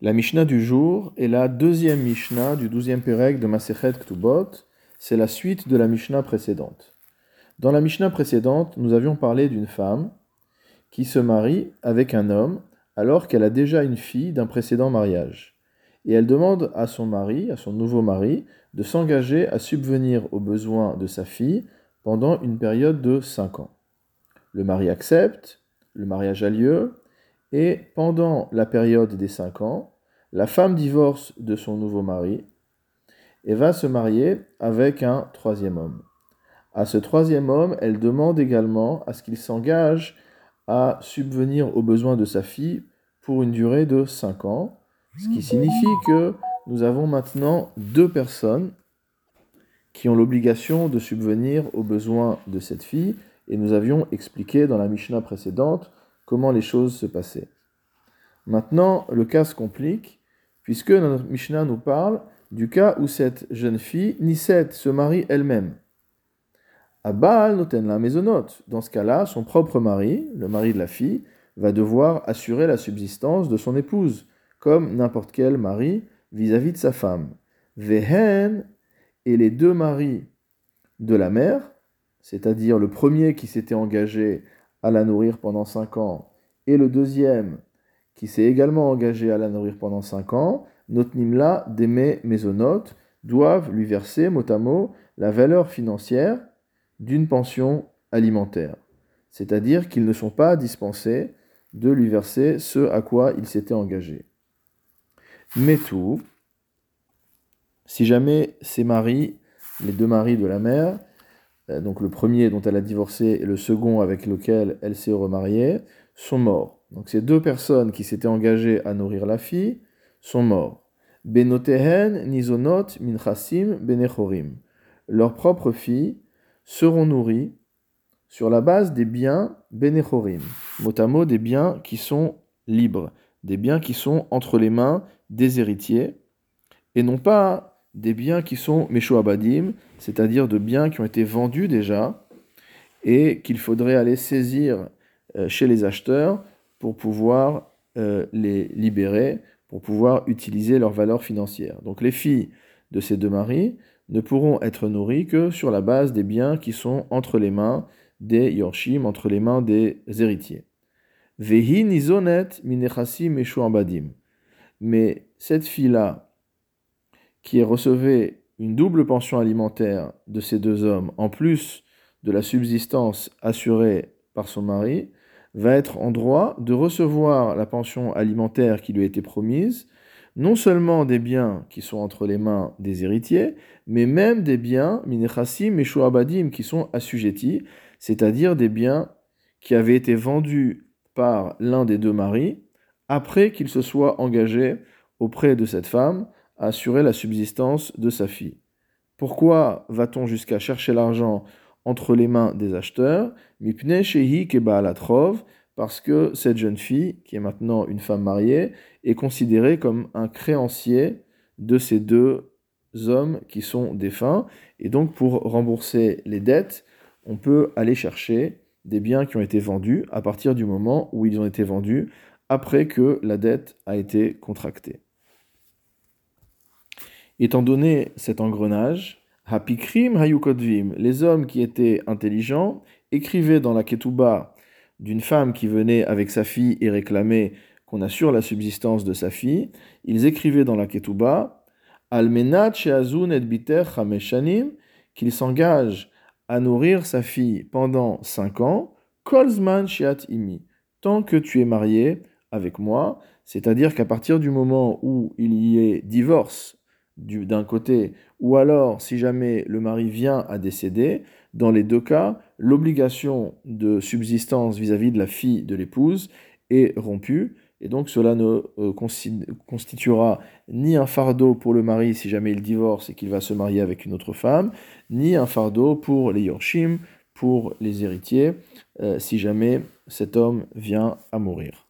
La Mishnah du jour est la deuxième Mishnah du douzième Pérec de Masechet Ktubot. C'est la suite de la Mishnah précédente. Dans la Mishnah précédente, nous avions parlé d'une femme qui se marie avec un homme alors qu'elle a déjà une fille d'un précédent mariage. Et elle demande à son mari, à son nouveau mari, de s'engager à subvenir aux besoins de sa fille pendant une période de cinq ans. Le mari accepte, le mariage a lieu, et pendant la période des cinq ans, la femme divorce de son nouveau mari et va se marier avec un troisième homme. À ce troisième homme, elle demande également à ce qu'il s'engage à subvenir aux besoins de sa fille pour une durée de cinq ans, ce qui signifie que nous avons maintenant deux personnes qui ont l'obligation de subvenir aux besoins de cette fille, et nous avions expliqué dans la Mishnah précédente comment les choses se passaient. Maintenant, le cas se complique, puisque notre Mishnah nous parle du cas où cette jeune fille, Niset, se marie elle-même. Abal noten la maisonnote. Dans ce cas-là, son propre mari, le mari de la fille, va devoir assurer la subsistance de son épouse, comme n'importe quel mari vis-à-vis de sa femme. Vehen et les deux maris de la mère, c'est-à-dire le premier qui s'était engagé à la nourrir pendant cinq ans, et le deuxième qui s'est également engagé à la nourrir pendant cinq ans, Notnimla, d'aimer Mésonotes, doivent lui verser mot à mot la valeur financière d'une pension alimentaire. C'est-à-dire qu'ils ne sont pas dispensés de lui verser ce à quoi il s'était engagé. Mais tout, si jamais ses maris, les deux maris de la mère, donc le premier dont elle a divorcé et le second avec lequel elle s'est remariée, sont morts. Donc ces deux personnes qui s'étaient engagées à nourrir la fille sont morts. Benotehen, Nizonot, Minchasim, Benechorim. Leurs propres filles seront nourries sur la base des biens Benechorim, mot à mot des biens qui sont libres, des biens qui sont entre les mains des héritiers, et non pas des biens qui sont Meshoabadim, c'est-à-dire de biens qui ont été vendus déjà, et qu'il faudrait aller saisir euh, chez les acheteurs pour pouvoir euh, les libérer, pour pouvoir utiliser leur valeur financière. Donc les filles de ces deux maris ne pourront être nourries que sur la base des biens qui sont entre les mains des yorshim, entre les mains des héritiers. Vehi nizonet badim. Mais cette fille-là, qui recevait une double pension alimentaire de ces deux hommes, en plus de la subsistance assurée par son mari, va être en droit de recevoir la pension alimentaire qui lui a été promise, non seulement des biens qui sont entre les mains des héritiers, mais même des biens, minechassim et shuabadim, qui sont assujettis, c'est-à-dire des biens qui avaient été vendus par l'un des deux maris après qu'il se soit engagé auprès de cette femme assurer la subsistance de sa fille. Pourquoi va-t-on jusqu'à chercher l'argent entre les mains des acheteurs, mipne shehi latrov, parce que cette jeune fille, qui est maintenant une femme mariée, est considérée comme un créancier de ces deux hommes qui sont défunts. Et donc, pour rembourser les dettes, on peut aller chercher des biens qui ont été vendus à partir du moment où ils ont été vendus après que la dette a été contractée. Étant donné cet engrenage, les hommes qui étaient intelligents, écrivaient dans la Ketouba d'une femme qui venait avec sa fille et réclamait qu'on assure la subsistance de sa fille, ils écrivaient dans la Ketouba Almenat Sheazun et Biter qu'il s'engage à nourrir sa fille pendant cinq ans, Kolzman tant que tu es marié avec moi, c'est-à-dire qu'à partir du moment où il y ait divorce d'un côté, ou alors si jamais le mari vient à décéder, dans les deux cas, l'obligation de subsistance vis-à-vis de la fille de l'épouse est rompue, et donc cela ne euh, constituera ni un fardeau pour le mari si jamais il divorce et qu'il va se marier avec une autre femme, ni un fardeau pour les yorshim, pour les héritiers, euh, si jamais cet homme vient à mourir.